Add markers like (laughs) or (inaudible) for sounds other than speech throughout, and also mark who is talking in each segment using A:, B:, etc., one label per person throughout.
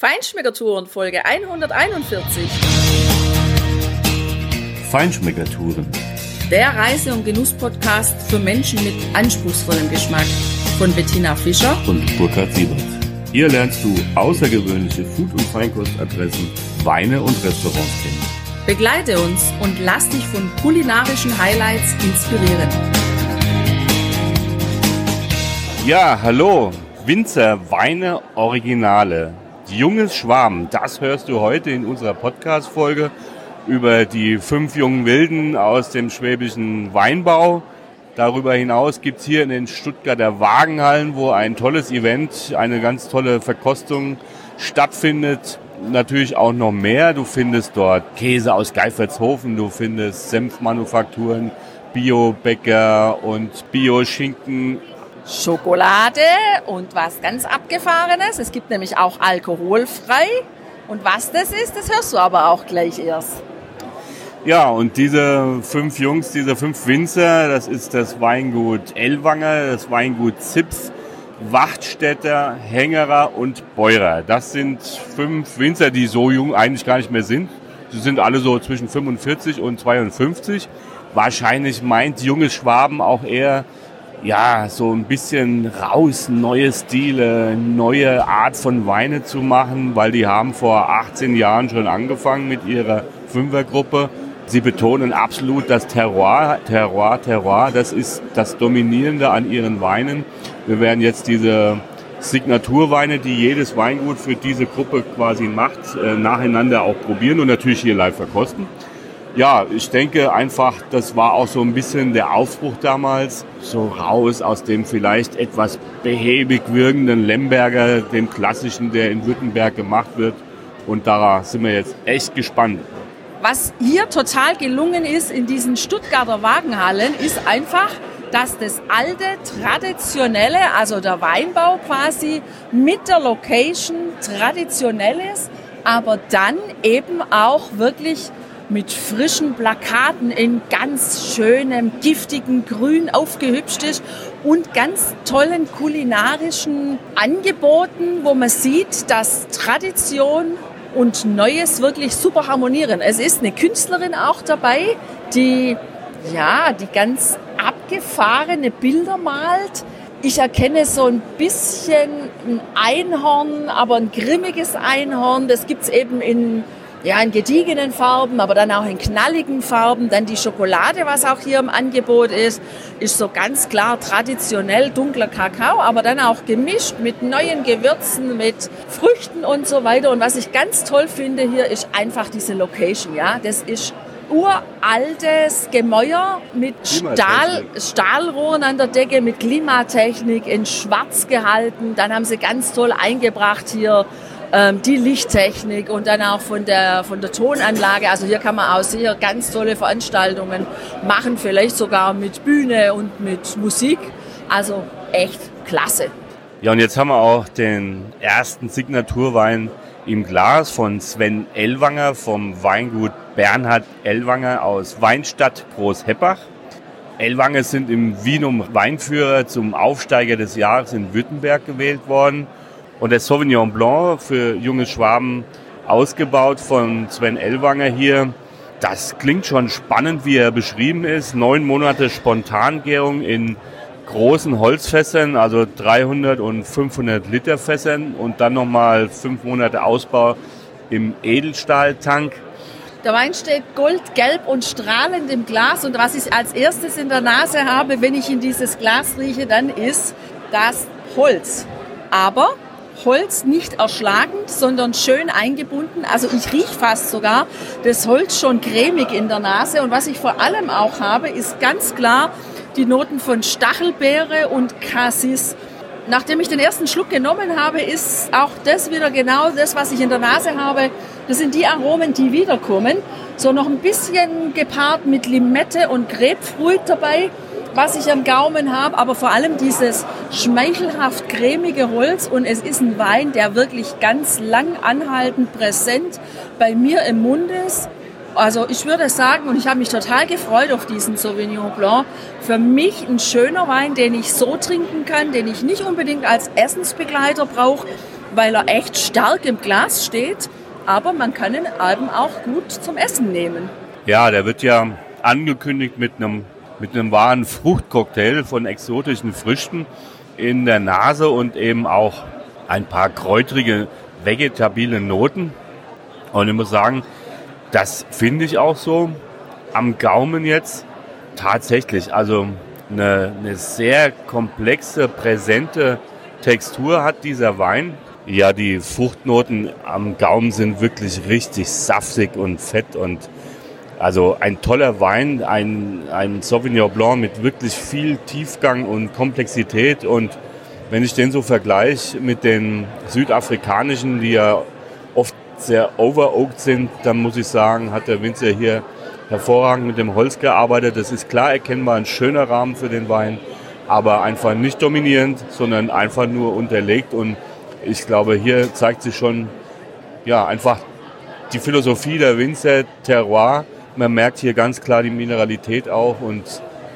A: Feinschmeckertouren Folge 141.
B: Feinschmeckertouren.
A: Der Reise- und Genuss-Podcast für Menschen mit anspruchsvollem Geschmack von Bettina Fischer
B: und Burkhard Siebert. Hier lernst du außergewöhnliche Food- und Feinkostadressen, Weine und Restaurants kennen.
A: Begleite uns und lass dich von kulinarischen Highlights inspirieren.
B: Ja, hallo, Winzer Weine Originale. Junges Schwarm, das hörst du heute in unserer Podcast-Folge über die fünf jungen Wilden aus dem schwäbischen Weinbau. Darüber hinaus gibt's hier in den Stuttgarter Wagenhallen, wo ein tolles Event, eine ganz tolle Verkostung stattfindet. Natürlich auch noch mehr. Du findest dort Käse aus Geifertshofen, du findest Senfmanufakturen, Biobäcker und Bio-Schinken
A: Schokolade und was ganz Abgefahrenes. Es gibt nämlich auch alkoholfrei. Und was das ist, das hörst du aber auch gleich erst.
B: Ja, und diese fünf Jungs, diese fünf Winzer, das ist das Weingut Ellwanger, das Weingut Zips, Wachtstätter, Hängerer und Beurer. Das sind fünf Winzer, die so jung eigentlich gar nicht mehr sind. Sie sind alle so zwischen 45 und 52. Wahrscheinlich meint junges Schwaben auch eher ja, so ein bisschen raus, neue Stile, neue Art von Weine zu machen, weil die haben vor 18 Jahren schon angefangen mit ihrer Fünfergruppe. Sie betonen absolut das Terroir, Terroir, Terroir, das ist das Dominierende an ihren Weinen. Wir werden jetzt diese Signaturweine, die jedes Weingut für diese Gruppe quasi macht, äh, nacheinander auch probieren und natürlich hier live verkosten ja, ich denke einfach, das war auch so ein bisschen der Aufbruch damals, so raus aus dem vielleicht etwas behäbig wirkenden Lemberger, dem klassischen, der in Württemberg gemacht wird. Und da sind wir jetzt echt gespannt.
A: Was hier total gelungen ist in diesen Stuttgarter Wagenhallen, ist einfach, dass das alte, traditionelle, also der Weinbau quasi mit der Location traditionell ist, aber dann eben auch wirklich mit frischen Plakaten in ganz schönem, giftigen Grün aufgehübscht ist und ganz tollen kulinarischen Angeboten, wo man sieht, dass Tradition und Neues wirklich super harmonieren. Es ist eine Künstlerin auch dabei, die ja, die ganz abgefahrene Bilder malt. Ich erkenne so ein bisschen ein Einhorn, aber ein grimmiges Einhorn. Das gibt's eben in ja, in gediegenen Farben, aber dann auch in knalligen Farben. Dann die Schokolade, was auch hier im Angebot ist, ist so ganz klar traditionell dunkler Kakao, aber dann auch gemischt mit neuen Gewürzen, mit Früchten und so weiter. Und was ich ganz toll finde hier, ist einfach diese Location, ja. Das ist uraltes Gemäuer mit Stahl, Stahlrohren an der Decke, mit Klimatechnik in schwarz gehalten. Dann haben sie ganz toll eingebracht hier ähm, die Lichttechnik und dann auch von der, von der Tonanlage. Also hier kann man auch sehr ganz tolle Veranstaltungen machen, vielleicht sogar mit Bühne und mit Musik. Also echt klasse.
B: Ja, und jetzt haben wir auch den ersten Signaturwein im Glas von Sven Ellwanger vom Weingut Bernhard Ellwanger aus Weinstadt Großheppach. Ellwanger sind im Wienum Weinführer zum Aufsteiger des Jahres in Württemberg gewählt worden. Und der Sauvignon Blanc für junge Schwaben ausgebaut von Sven Ellwanger hier. Das klingt schon spannend, wie er beschrieben ist. Neun Monate Spontangärung in großen Holzfässern, also 300 und 500 Liter Fässern und dann nochmal fünf Monate Ausbau im Edelstahltank.
A: Der Wein steht goldgelb und strahlend im Glas und was ich als erstes in der Nase habe, wenn ich in dieses Glas rieche, dann ist das Holz. Aber Holz nicht erschlagend, sondern schön eingebunden. Also ich rieche fast sogar das Holz schon cremig in der Nase. Und was ich vor allem auch habe, ist ganz klar die Noten von Stachelbeere und Cassis. Nachdem ich den ersten Schluck genommen habe, ist auch das wieder genau das, was ich in der Nase habe. Das sind die Aromen, die wiederkommen. So noch ein bisschen gepaart mit Limette und Grapefruit dabei was ich am Gaumen habe, aber vor allem dieses schmeichelhaft cremige Holz und es ist ein Wein, der wirklich ganz lang anhaltend präsent bei mir im Mund ist. Also ich würde sagen, und ich habe mich total gefreut auf diesen Sauvignon Blanc, für mich ein schöner Wein, den ich so trinken kann, den ich nicht unbedingt als Essensbegleiter brauche, weil er echt stark im Glas steht, aber man kann ihn eben auch gut zum Essen nehmen.
B: Ja, der wird ja angekündigt mit einem, mit einem wahren Fruchtcocktail von exotischen Früchten in der Nase und eben auch ein paar kräutrige, vegetabile Noten. Und ich muss sagen, das finde ich auch so am Gaumen jetzt tatsächlich. Also eine, eine sehr komplexe, präsente Textur hat dieser Wein. Ja, die Fruchtnoten am Gaumen sind wirklich richtig saftig und fett und also ein toller Wein, ein, ein Sauvignon Blanc mit wirklich viel Tiefgang und Komplexität und wenn ich den so vergleiche mit den südafrikanischen, die ja oft sehr overoaked sind, dann muss ich sagen, hat der Winzer hier hervorragend mit dem Holz gearbeitet. Das ist klar erkennbar ein schöner Rahmen für den Wein, aber einfach nicht dominierend, sondern einfach nur unterlegt. Und ich glaube, hier zeigt sich schon ja, einfach die Philosophie der Winzer Terroir. Man merkt hier ganz klar die Mineralität auch und,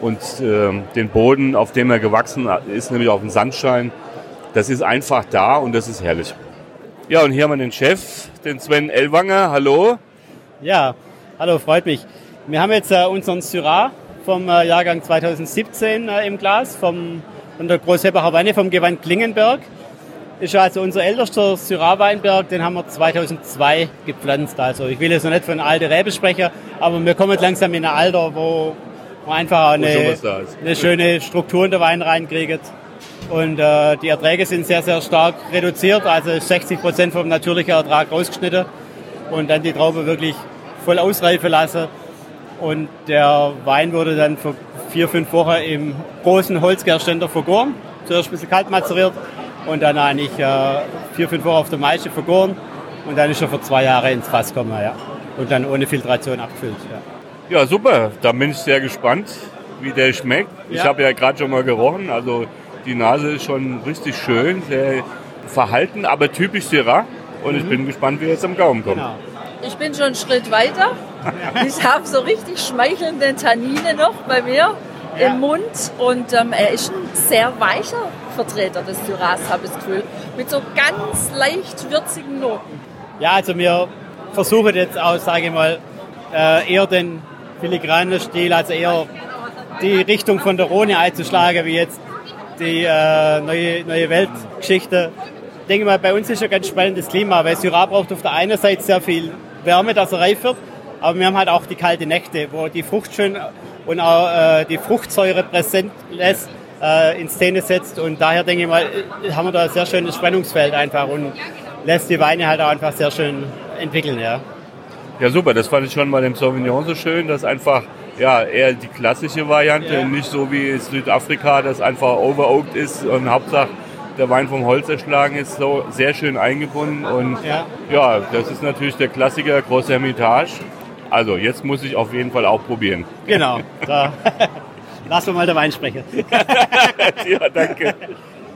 B: und äh, den Boden, auf dem er gewachsen ist, nämlich auf dem Sandstein. Das ist einfach da und das ist herrlich. Ja, und hier haben wir den Chef, den Sven Ellwanger. Hallo.
C: Ja, hallo, freut mich. Wir haben jetzt äh, unseren Syrah vom äh, Jahrgang 2017 äh, im Glas, vom, von der Großhebacher Weine vom Gewand Klingenberg. Ist also unser ältester Syrah-Weinberg, den haben wir 2002 gepflanzt. Also ich will jetzt noch nicht von alte Rebe sprechen, aber wir kommen langsam in ein Alter, wo man einfach eine, eine schöne Struktur in den Wein reinkriegt. Und äh, die Erträge sind sehr, sehr stark reduziert, also 60 Prozent vom natürlichen Ertrag rausgeschnitten und dann die Traube wirklich voll ausreifen lassen. Und der Wein wurde dann für vier, fünf Wochen im großen Holzgärständer vergoren. Zuerst ein bisschen kalt mazeriert und dann eigentlich äh, vier, fünf Wochen auf der Maische vergoren. Und dann ist er für zwei Jahre ins Fass gekommen. Ja. Und dann ohne Filtration abgefüllt.
B: Ja. ja, super. Da bin ich sehr gespannt, wie der schmeckt. Ja. Ich habe ja gerade schon mal gerochen. Also die Nase ist schon richtig schön, sehr verhalten, aber typisch Syrah. Und mhm. ich bin gespannt, wie er jetzt am Gaumen kommt. Genau.
A: Ich bin schon einen Schritt weiter. (laughs) Ich habe so richtig schmeichelnde Tannine noch bei mir ja. im Mund und ähm, er ist ein sehr weicher Vertreter des Syrahs, habe ich das Gefühl, mit so ganz leicht würzigen Noten.
C: Ja, also wir versuchen jetzt auch, sage ich mal, äh, eher den filigranen Stil, also eher die Richtung von der Rhone einzuschlagen, wie jetzt die äh, neue, neue Weltgeschichte. Ich denke mal, bei uns ist ein ganz spannendes Klima, weil Syrah braucht auf der einen Seite sehr viel Wärme, dass er reif wird. Aber wir haben halt auch die kalte Nächte, wo die Frucht schön und auch äh, die Fruchtsäure präsent lässt, äh, in Szene setzt. Und daher denke ich mal, haben wir da ein sehr schönes Spannungsfeld einfach und lässt die Weine halt auch einfach sehr schön entwickeln. Ja,
B: ja super, das fand ich schon bei dem Sauvignon so schön, dass einfach ja, eher die klassische Variante, ja. nicht so wie Südafrika, das einfach overoaked ist und Hauptsache der Wein vom Holz erschlagen ist, so sehr schön eingebunden. Und ja, ja das ist natürlich der Klassiker, große Hermitage. Also jetzt muss ich auf jeden Fall auch probieren.
C: Genau, da (laughs) lassen wir mal der Wein sprechen. (laughs)
A: ja, danke.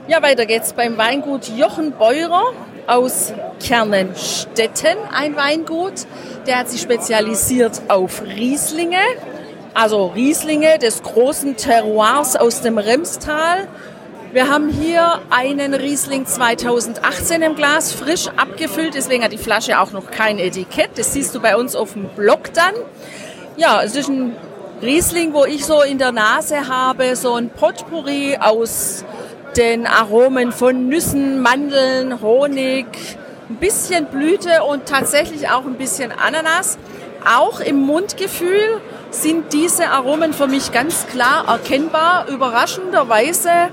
A: Ja, weiter geht's beim Weingut Jochen Beurer aus Kernenstetten, ein Weingut. Der hat sich spezialisiert auf Rieslinge, also Rieslinge des großen Terroirs aus dem Remstal wir haben hier einen Riesling 2018 im Glas, frisch abgefüllt, deswegen hat die Flasche auch noch kein Etikett. Das siehst du bei uns auf dem Blog dann. Ja, es ist ein Riesling, wo ich so in der Nase habe, so ein Potpourri aus den Aromen von Nüssen, Mandeln, Honig, ein bisschen Blüte und tatsächlich auch ein bisschen Ananas. Auch im Mundgefühl sind diese Aromen für mich ganz klar erkennbar. Überraschenderweise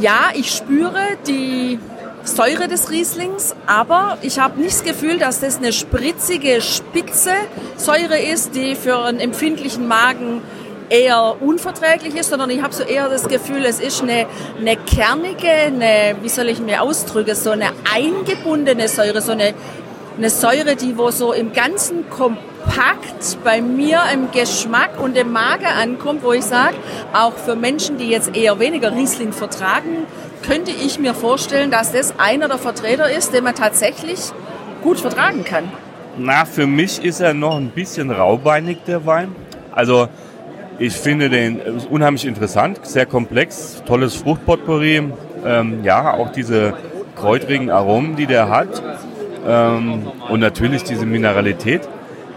A: ja, ich spüre die Säure des Rieslings, aber ich habe nicht das Gefühl, dass das eine spritzige, spitze Säure ist, die für einen empfindlichen Magen eher unverträglich ist, sondern ich habe so eher das Gefühl, es ist eine, eine kernige, eine, wie soll ich mir ausdrücken, so eine eingebundene Säure, so eine, eine Säure, die wo so im ganzen Komplex packt bei mir im Geschmack und im Magen ankommt, wo ich sage, auch für Menschen, die jetzt eher weniger Riesling vertragen, könnte ich mir vorstellen, dass das einer der Vertreter ist, den man tatsächlich gut vertragen kann.
B: Na, für mich ist er noch ein bisschen raubeinig, der Wein. Also ich finde den unheimlich interessant, sehr komplex, tolles Fruchtpotpourri. Ähm, ja, auch diese kräutrigen Aromen, die der hat ähm, und natürlich diese Mineralität.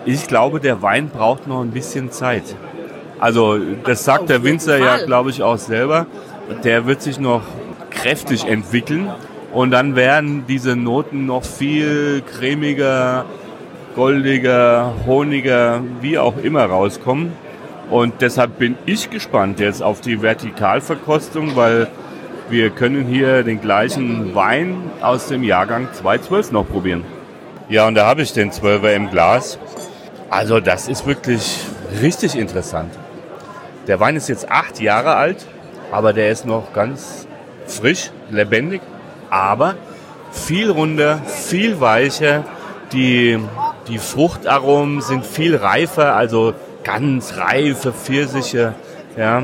B: Ich glaube, der Wein braucht noch ein bisschen Zeit. Also das sagt der Winzer ja, glaube ich, auch selber. Der wird sich noch kräftig entwickeln und dann werden diese Noten noch viel cremiger, goldiger, honiger, wie auch immer rauskommen. Und deshalb bin ich gespannt jetzt auf die Vertikalverkostung, weil wir können hier den gleichen Wein aus dem Jahrgang 2012 noch probieren. Ja, und da habe ich den 12er im Glas. Also das ist wirklich richtig interessant. Der Wein ist jetzt acht Jahre alt, aber der ist noch ganz frisch, lebendig, aber viel runder, viel weicher. Die, die Fruchtaromen sind viel reifer, also ganz reife Pfirsiche. Ja.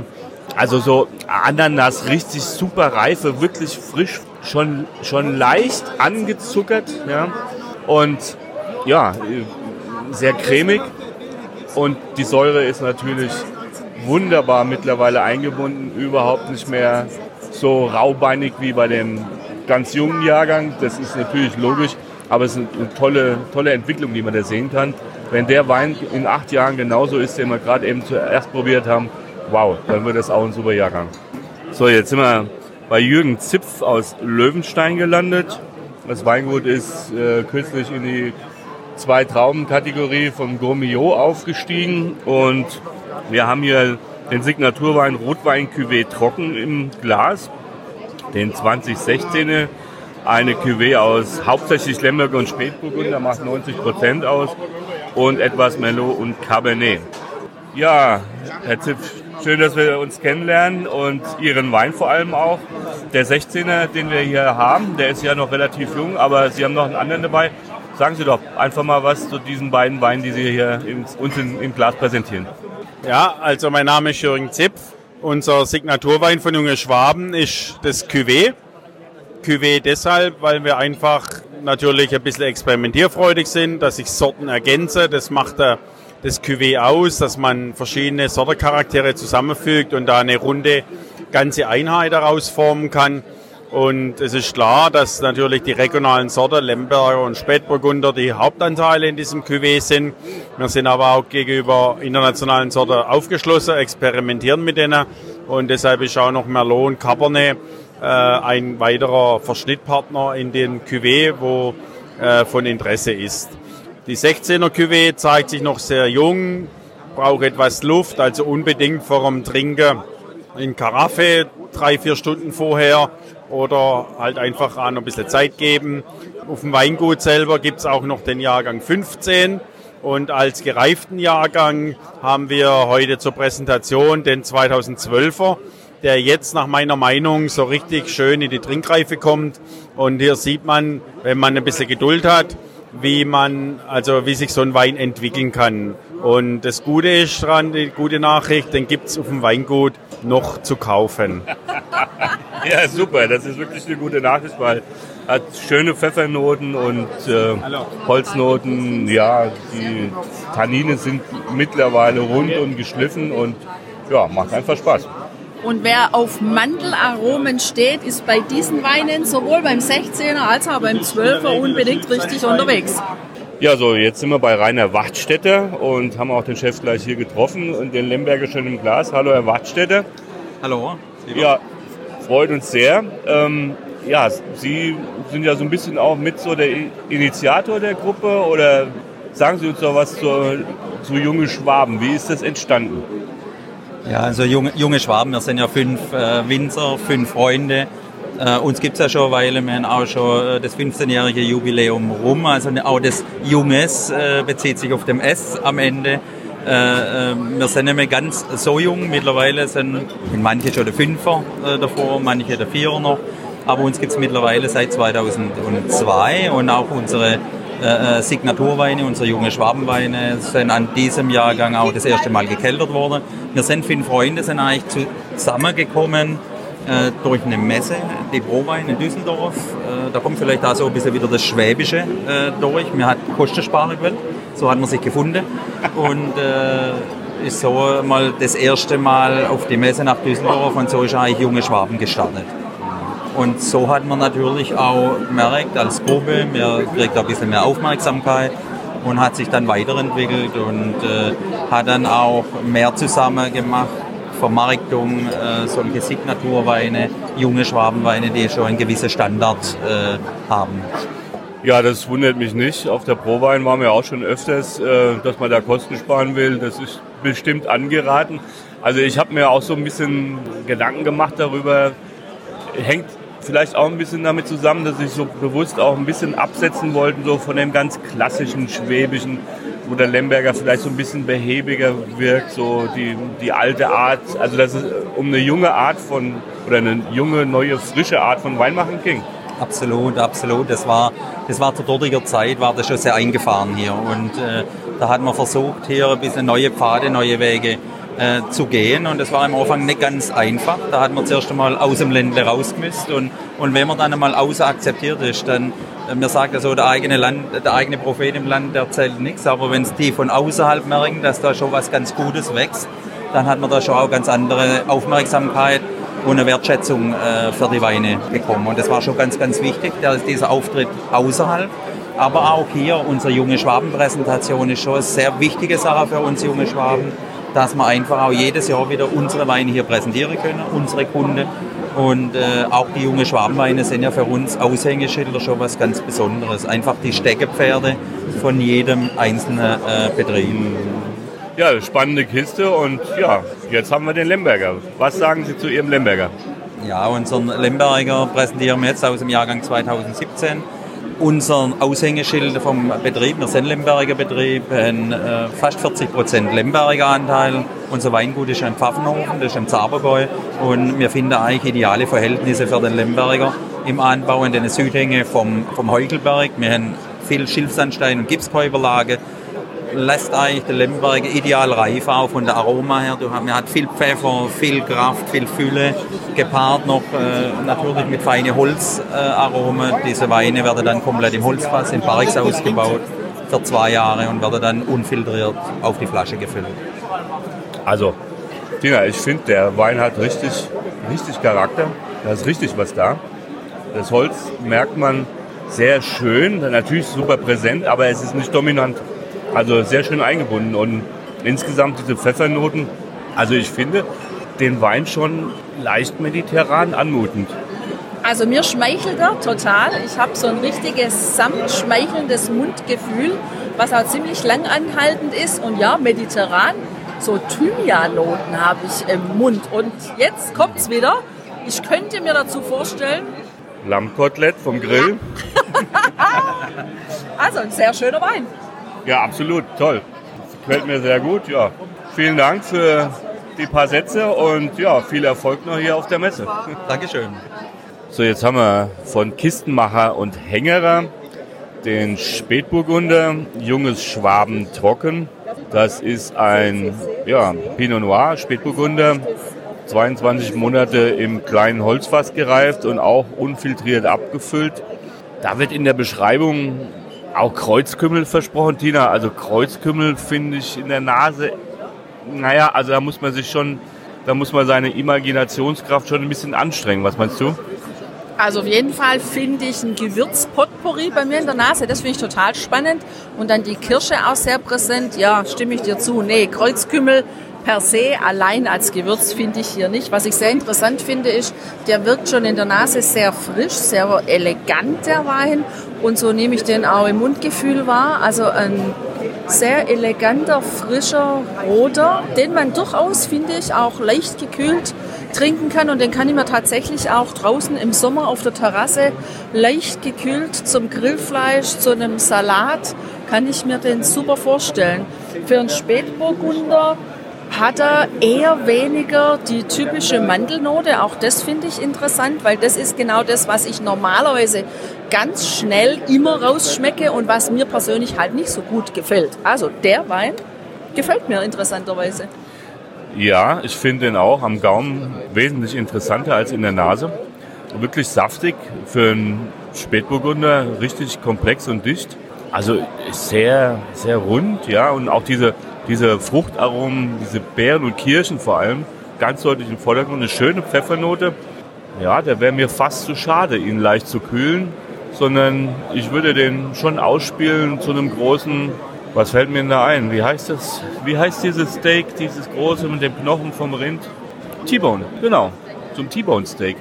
B: Also so Ananas, richtig super reife, wirklich frisch, schon, schon leicht angezuckert. Ja. Und ja, sehr cremig. Und die Säure ist natürlich wunderbar mittlerweile eingebunden, überhaupt nicht mehr so raubeinig wie bei dem ganz jungen Jahrgang. Das ist natürlich logisch, aber es ist eine tolle, tolle Entwicklung, die man da sehen kann. Wenn der Wein in acht Jahren genauso ist, den wir gerade eben zuerst probiert haben, wow, dann wird das auch ein super Jahrgang. So, jetzt sind wir bei Jürgen Zipf aus Löwenstein gelandet. Das Weingut ist äh, kürzlich in die zwei Trauben-Kategorie vom Gourmillot aufgestiegen und wir haben hier den Signaturwein Rotwein Cuvée trocken im Glas, den 2016er, eine Cuvée aus hauptsächlich Lemberg und Spätburgunder, macht 90 Prozent aus und etwas Merlot und Cabernet. Ja, Herr Zipf, schön, dass wir uns kennenlernen und Ihren Wein vor allem auch. Der 16er, den wir hier haben, der ist ja noch relativ jung, aber Sie haben noch einen anderen dabei. Sagen Sie doch einfach mal was zu diesen beiden Weinen, die Sie hier uns im Glas präsentieren.
D: Ja, also mein Name ist Jürgen Zipf. Unser Signaturwein von Junge Schwaben ist das Cuvée. Cuvée deshalb, weil wir einfach natürlich ein bisschen experimentierfreudig sind, dass ich Sorten ergänze. Das macht das Cuvée aus, dass man verschiedene Sortencharaktere zusammenfügt und da eine runde ganze Einheit daraus formen kann. Und es ist klar, dass natürlich die regionalen Sorten Lemberger und Spätburgunder die Hauptanteile in diesem Cuvée sind. Wir sind aber auch gegenüber internationalen Sorten aufgeschlossen, experimentieren mit denen. Und deshalb ist auch noch Merlot und Cabernet äh, ein weiterer Verschnittpartner in den Cuvée, wo äh, von Interesse ist. Die 16er Cuvée zeigt sich noch sehr jung, braucht etwas Luft, also unbedingt vor dem Trinken in Karaffe drei, vier Stunden vorher oder halt einfach noch ein bisschen Zeit geben. Auf dem Weingut selber gibt es auch noch den Jahrgang 15 und als gereiften Jahrgang haben wir heute zur Präsentation den 2012er, der jetzt nach meiner Meinung so richtig schön in die Trinkreife kommt. Und hier sieht man, wenn man ein bisschen Geduld hat, wie man, also wie sich so ein Wein entwickeln kann. Und das Gute ist dran, die gute Nachricht, den gibt es auf dem Weingut noch zu kaufen. (laughs)
B: ja, super, das ist wirklich eine gute Nachricht, weil hat schöne Pfeffernoten und äh, Holznoten. Ja, die Tannine sind mittlerweile rund und geschliffen und ja, macht einfach Spaß.
A: Und wer auf Mandelaromen steht, ist bei diesen Weinen sowohl beim 16er als auch beim 12er unbedingt richtig unterwegs.
B: Ja, so jetzt sind wir bei Rainer Wachtstätter und haben auch den Chef gleich hier getroffen und den Lemberger schon im Glas. Hallo, Herr Wachtstätter.
E: Hallo.
B: Ja, freut uns sehr. Ähm, ja, Sie sind ja so ein bisschen auch mit so der Initiator der Gruppe oder sagen Sie uns doch was zu, zu Junge Schwaben. Wie ist das entstanden?
E: Ja, also junge, junge Schwaben, wir sind ja fünf äh, Winzer, fünf Freunde. Äh, uns gibt es ja schon eine Weile, wir haben auch schon äh, das 15-jährige Jubiläum rum. Also auch das Junges äh, bezieht sich auf dem S am Ende. Äh, äh, wir sind nicht mehr ganz so jung, mittlerweile sind manche schon der Fünfer davor, manche der Vierer noch. Aber uns gibt es mittlerweile seit 2002 und auch unsere äh, Signaturweine, unsere junge Schwabenweine sind an diesem Jahrgang auch das erste Mal gekeltert worden. Wir sind fünf Freunde, sind eigentlich zusammengekommen äh, durch eine Messe, die Prowein in Düsseldorf. Äh, da kommt vielleicht auch so ein bisschen wieder das Schwäbische äh, durch. Wir hat Kostensparen gewählt, so hat man sich gefunden und äh, ist so mal das erste Mal auf die Messe nach Düsseldorf und so ist eigentlich junge Schwaben gestartet. Und so hat man natürlich auch gemerkt als Gruppe, man kriegt ein bisschen mehr Aufmerksamkeit und hat sich dann weiterentwickelt und äh, hat dann auch mehr zusammen gemacht. Vermarktung, äh, solche Signaturweine, junge Schwabenweine, die schon einen gewissen Standard äh, haben.
B: Ja, das wundert mich nicht. Auf der Prowein waren wir auch schon öfters, äh, dass man da Kosten sparen will. Das ist bestimmt angeraten. Also ich habe mir auch so ein bisschen Gedanken gemacht darüber. Hängt vielleicht auch ein bisschen damit zusammen, dass ich so bewusst auch ein bisschen absetzen wollte, so von dem ganz klassischen schwäbischen, wo der Lemberger vielleicht so ein bisschen behäbiger wirkt, so die, die alte Art, also dass es um eine junge Art von, oder eine junge, neue, frische Art von Weinmachen ging.
E: Absolut, absolut. Das war, das war zu dortiger Zeit, war das schon sehr eingefahren hier. Und äh, da hat man versucht, hier ein bisschen neue Pfade, neue Wege äh, zu gehen. Und das war am Anfang nicht ganz einfach. Da hat man zuerst einmal aus dem Ländle rausgemisst. Und, und wenn man dann einmal außer akzeptiert ist, dann, äh, mir sagt ja der eigene, Land, der eigene Prophet im Land erzählt nichts. Aber wenn es die von außerhalb merken, dass da schon was ganz Gutes wächst, dann hat man da schon auch ganz andere Aufmerksamkeit und eine Wertschätzung äh, für die Weine bekommen. Und das war schon ganz, ganz wichtig, dieser Auftritt außerhalb. Aber auch hier, unsere junge Schwaben-Präsentation ist schon eine sehr wichtige Sache für uns junge Schwaben dass wir einfach auch jedes Jahr wieder unsere Weine hier präsentieren können, unsere Kunden. Und äh, auch die jungen Schwabenweine sind ja für uns Aushängeschilder schon was ganz Besonderes. Einfach die Steckepferde von jedem einzelnen äh, Betrieb.
B: Ja, spannende Kiste und ja, jetzt haben wir den Lemberger. Was sagen Sie zu Ihrem Lemberger?
E: Ja, unseren Lemberger präsentieren wir jetzt aus dem Jahrgang 2017 unser Aushängeschild vom Betrieb, wir sind Lemberger Betrieb, haben äh, fast 40 Prozent Lemberger Anteil. Unser Weingut ist ein Pfaffenhofen, das ist im Zabergäu und wir finden eigentlich ideale Verhältnisse für den Lemberger im Anbau in den Südhänge vom, vom Heugelberg. Wir haben viel Schilfsandstein und Gipskäuberlage lässt eigentlich den Lemberger ideal reif auch von der Aroma her. Du, man hat viel Pfeffer, viel Kraft, viel Fülle, gepaart noch äh, natürlich mit feinen Holzaromen. Äh, Diese Weine werden dann komplett im Holzfass in Barrix ausgebaut für zwei Jahre und werden dann unfiltriert auf die Flasche gefüllt.
B: Also, Tina, ich finde, der Wein hat richtig, richtig Charakter. Da ist richtig was da. Das Holz merkt man sehr schön, natürlich super präsent, aber es ist nicht dominant. Also sehr schön eingebunden und insgesamt diese Pfeffernoten. Also ich finde den Wein schon leicht mediterran anmutend.
A: Also mir schmeichelt er total. Ich habe so ein richtiges samtschmeichelndes Mundgefühl, was auch ziemlich lang anhaltend ist. Und ja, mediterran, so Thymian-Noten habe ich im Mund. Und jetzt kommt es wieder. Ich könnte mir dazu vorstellen...
B: Lammkotelett vom Grill. (laughs)
A: also ein sehr schöner Wein.
B: Ja, absolut, toll. Gefällt mir sehr gut, ja. Vielen Dank für die paar Sätze und ja, viel Erfolg noch hier auf der Messe.
E: Dankeschön.
B: So, jetzt haben wir von Kistenmacher und Hängerer den Spätburgunder, junges Schwaben trocken. Das ist ein ja, Pinot Noir, Spätburgunder, 22 Monate im kleinen Holzfass gereift und auch unfiltriert abgefüllt. Da wird in der Beschreibung auch Kreuzkümmel versprochen, Tina. Also Kreuzkümmel finde ich in der Nase, naja, also da muss man sich schon, da muss man seine Imaginationskraft schon ein bisschen anstrengen. Was meinst du?
A: Also auf jeden Fall finde ich ein Gewürzpotpourri bei mir in der Nase. Das finde ich total spannend. Und dann die Kirsche auch sehr präsent. Ja, stimme ich dir zu. Nee, Kreuzkümmel per se allein als Gewürz finde ich hier nicht. Was ich sehr interessant finde, ist, der wirkt schon in der Nase sehr frisch, sehr elegant, der Wein. Und so nehme ich den auch im Mundgefühl wahr. Also ein sehr eleganter, frischer Roter, den man durchaus, finde ich, auch leicht gekühlt trinken kann. Und den kann ich mir tatsächlich auch draußen im Sommer auf der Terrasse leicht gekühlt zum Grillfleisch, zu einem Salat, kann ich mir den super vorstellen. Für einen Spätburgunder hat er eher weniger die typische Mandelnote. Auch das finde ich interessant, weil das ist genau das, was ich normalerweise ganz schnell immer rausschmecke und was mir persönlich halt nicht so gut gefällt. Also der Wein gefällt mir interessanterweise.
B: Ja, ich finde ihn auch am Gaumen wesentlich interessanter als in der Nase. Wirklich saftig für einen Spätburgunder, richtig komplex und dicht. Also sehr, sehr rund, ja, und auch diese diese Fruchtaromen, diese Beeren und Kirschen vor allem, ganz deutlich im Vordergrund. Eine schöne Pfeffernote. ja, der wäre mir fast zu schade, ihn leicht zu kühlen, sondern ich würde den schon ausspielen zu einem großen, was fällt mir denn da ein? Wie heißt das? Wie heißt dieses Steak, dieses große mit dem Knochen vom Rind? T-Bone, genau, zum T-Bone Steak.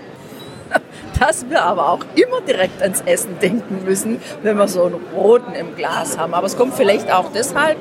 B: (laughs)
A: Dass wir aber auch immer direkt ans Essen denken müssen, wenn wir so einen roten im Glas haben. Aber es kommt vielleicht auch deshalb,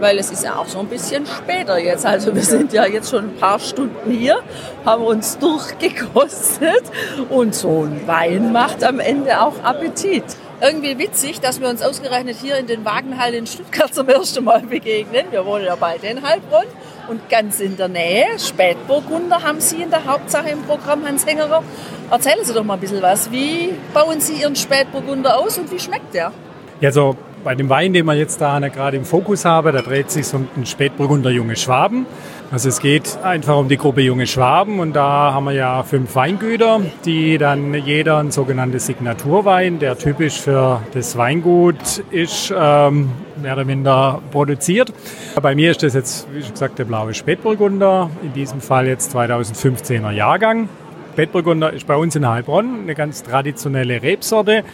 A: weil es ist ja auch so ein bisschen später jetzt. Also wir sind ja jetzt schon ein paar Stunden hier, haben uns durchgekostet und so ein Wein macht am Ende auch Appetit. Irgendwie witzig, dass wir uns ausgerechnet hier in den Wagenhallen in Stuttgart zum ersten Mal begegnen. Wir wohnen ja beide in Heilbronn und ganz in der Nähe, Spätburgunder haben Sie in der Hauptsache im Programm, Hans Hengerer. Erzählen Sie doch mal ein bisschen was. Wie bauen Sie Ihren Spätburgunder aus und wie schmeckt der?
F: Ja, so bei dem Wein, den wir jetzt da gerade im Fokus haben, da dreht sich um den Spätburgunder Junge Schwaben. Also es geht einfach um die Gruppe Junge Schwaben und da haben wir ja fünf Weingüter, die dann jeder ein sogenanntes Signaturwein, der typisch für das Weingut ist, ähm, mehr oder minder produziert. Bei mir ist das jetzt, wie schon gesagt, der blaue Spätburgunder, in diesem Fall jetzt 2015er Jahrgang. Spätburgunder ist bei uns in Heilbronn eine ganz traditionelle Rebsorte.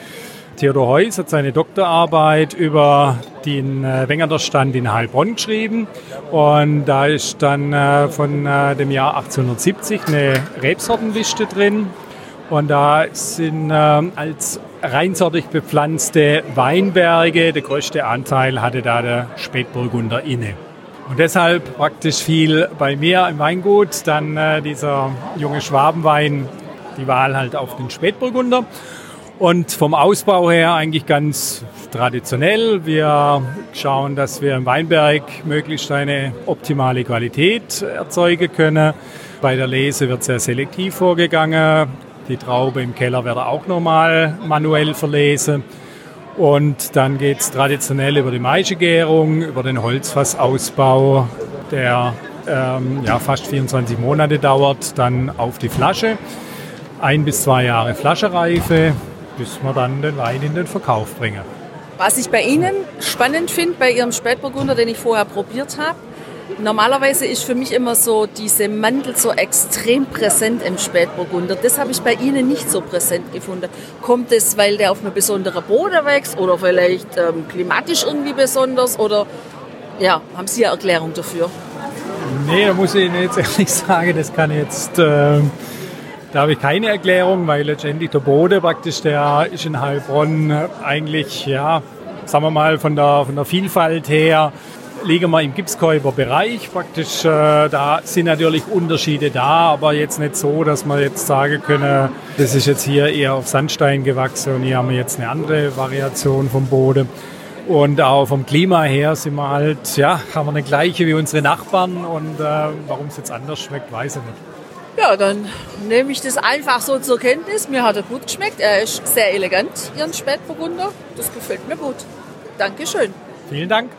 F: Theodor Heuss hat seine Doktorarbeit über den äh, Wengerder Stand in Heilbronn geschrieben. Und da ist dann äh, von äh, dem Jahr 1870 eine Rebsortenliste drin. Und da sind äh, als reinsortig bepflanzte Weinberge, der größte Anteil hatte da der Spätburgunder inne. Und deshalb praktisch viel bei mir im Weingut dann äh, dieser junge Schwabenwein, die Wahl halt auf den Spätburgunder. Und vom Ausbau her eigentlich ganz traditionell. Wir schauen, dass wir im Weinberg möglichst eine optimale Qualität erzeugen können. Bei der Lese wird sehr selektiv vorgegangen. Die Traube im Keller wird auch nochmal manuell verlesen. Und dann geht es traditionell über die Maischegärung, über den Holzfassausbau, der ähm, ja, fast 24 Monate dauert, dann auf die Flasche. Ein bis zwei Jahre Flaschereife, bis wir dann den Wein in den Verkauf bringen.
A: Was ich bei Ihnen spannend finde, bei Ihrem Spätburgunder, den ich vorher probiert habe, normalerweise ist für mich immer so diese Mandel so extrem präsent im Spätburgunder. Das habe ich bei Ihnen nicht so präsent gefunden. Kommt es, weil der auf einem besonderen Boden wächst oder vielleicht ähm, klimatisch irgendwie besonders oder ja, haben Sie eine Erklärung dafür?
F: Nee, da muss ich Ihnen jetzt ehrlich (laughs) sagen, das kann jetzt... Äh da habe ich keine Erklärung, weil letztendlich der Boden praktisch, der ist in Heilbronn eigentlich, ja, sagen wir mal, von der, von der Vielfalt her, liegen wir im Gipskäuberbereich. Praktisch, äh, da sind natürlich Unterschiede da, aber jetzt nicht so, dass man jetzt sagen können, das ist jetzt hier eher auf Sandstein gewachsen und hier haben wir jetzt eine andere Variation vom Boden. Und auch vom Klima her sind wir halt, ja, haben wir eine gleiche wie unsere Nachbarn und äh, warum es jetzt anders schmeckt, weiß ich nicht.
A: Ja, dann nehme ich das einfach so zur Kenntnis. Mir hat er gut geschmeckt. Er ist sehr elegant, Ihren Spätburgunder. Das gefällt mir gut. Dankeschön.
F: Vielen Dank.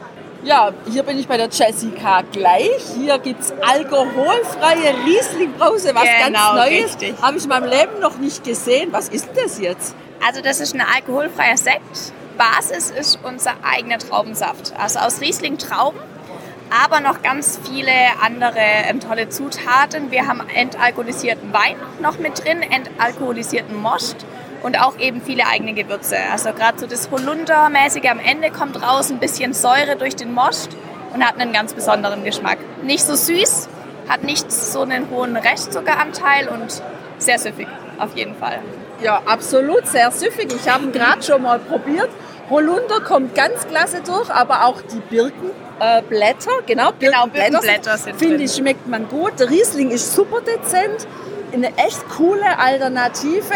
A: Ja, hier bin ich bei der Jessica gleich. Hier gibt es alkoholfreie Riesling-Brause, was
G: Genau,
A: ganz Neues.
G: richtig.
A: Habe ich in meinem Leben noch nicht gesehen. Was ist das jetzt?
G: Also das ist ein alkoholfreier Sekt. Basis ist unser eigener Traubensaft. Also aus Riesling-Trauben, aber noch ganz viele andere ähm, tolle Zutaten. Wir haben entalkoholisierten Wein noch mit drin, entalkoholisierten Most und auch eben viele eigene Gewürze. Also gerade so das Holundermäßige am Ende kommt raus, ein bisschen Säure durch den Most und hat einen ganz besonderen Geschmack. Nicht so süß, hat nicht so einen hohen Restzuckeranteil und sehr süffig auf jeden Fall.
A: Ja, absolut, sehr süffig. Ich habe ihn gerade schon mal probiert. Holunder kommt ganz klasse durch, aber auch die Birkenblätter, äh, genau,
G: Genau, Birkenblätter sind
A: Finde ich, schmeckt man gut. Der Riesling ist super dezent. Eine echt coole Alternative,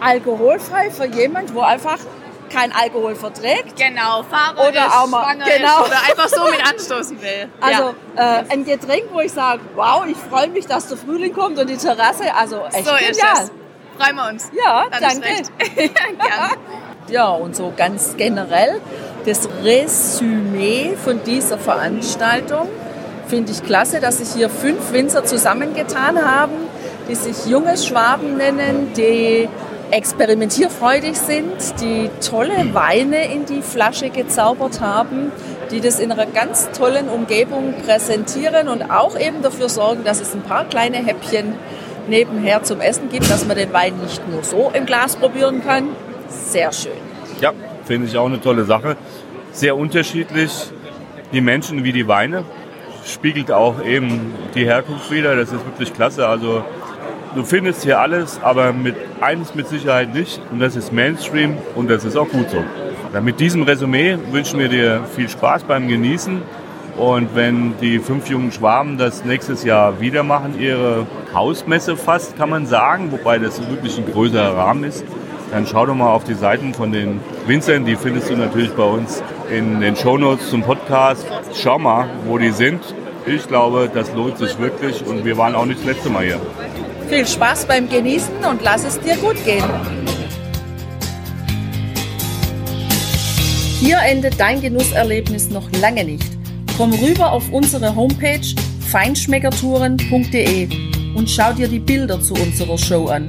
A: alkoholfrei für jemand, wo einfach kein Alkohol verträgt.
G: Genau, Fahrer
A: Oder
G: ist,
A: auch mal-
G: schwanger
A: genau.
G: ist oder einfach so mit anstoßen will. (laughs)
A: Also
G: ja.
A: äh, ein Getränk, wo ich sage, wow, ich freue mich, dass der Frühling kommt und die Terrasse, also echt
G: so ist
A: genial.
G: es. Freuen wir uns.
A: Ja,
G: Dann
A: danke.
G: ist recht. (laughs) Gern. (laughs)
A: Ja, und so ganz generell das Resümee von dieser Veranstaltung finde ich klasse, dass sich hier fünf Winzer zusammengetan haben, die sich junge Schwaben nennen, die experimentierfreudig sind, die tolle Weine in die Flasche gezaubert haben, die das in einer ganz tollen Umgebung präsentieren und auch eben dafür sorgen, dass es ein paar kleine Häppchen nebenher zum Essen gibt, dass man den Wein nicht nur so im Glas probieren kann. Sehr schön.
B: Ja, finde ich auch eine tolle Sache. Sehr unterschiedlich, die Menschen wie die Weine. Spiegelt auch eben die Herkunft wieder. Das ist wirklich klasse. Also du findest hier alles, aber mit eines mit Sicherheit nicht. Und das ist Mainstream und das ist auch gut so. Ja, mit diesem Resümee wünschen wir dir viel Spaß beim Genießen. Und wenn die fünf jungen Schwaben das nächstes Jahr wieder machen, ihre Hausmesse fast, kann man sagen, wobei das wirklich ein größerer Rahmen ist, dann schau doch mal auf die Seiten von den Winzern. Die findest du natürlich bei uns in den Shownotes zum Podcast. Schau mal, wo die sind. Ich glaube, das lohnt sich wirklich und wir waren auch nicht das letzte Mal hier.
A: Viel Spaß beim Genießen und lass es dir gut gehen. Hier endet dein Genusserlebnis noch lange nicht. Komm rüber auf unsere Homepage feinschmeckertouren.de und schau dir die Bilder zu unserer Show an.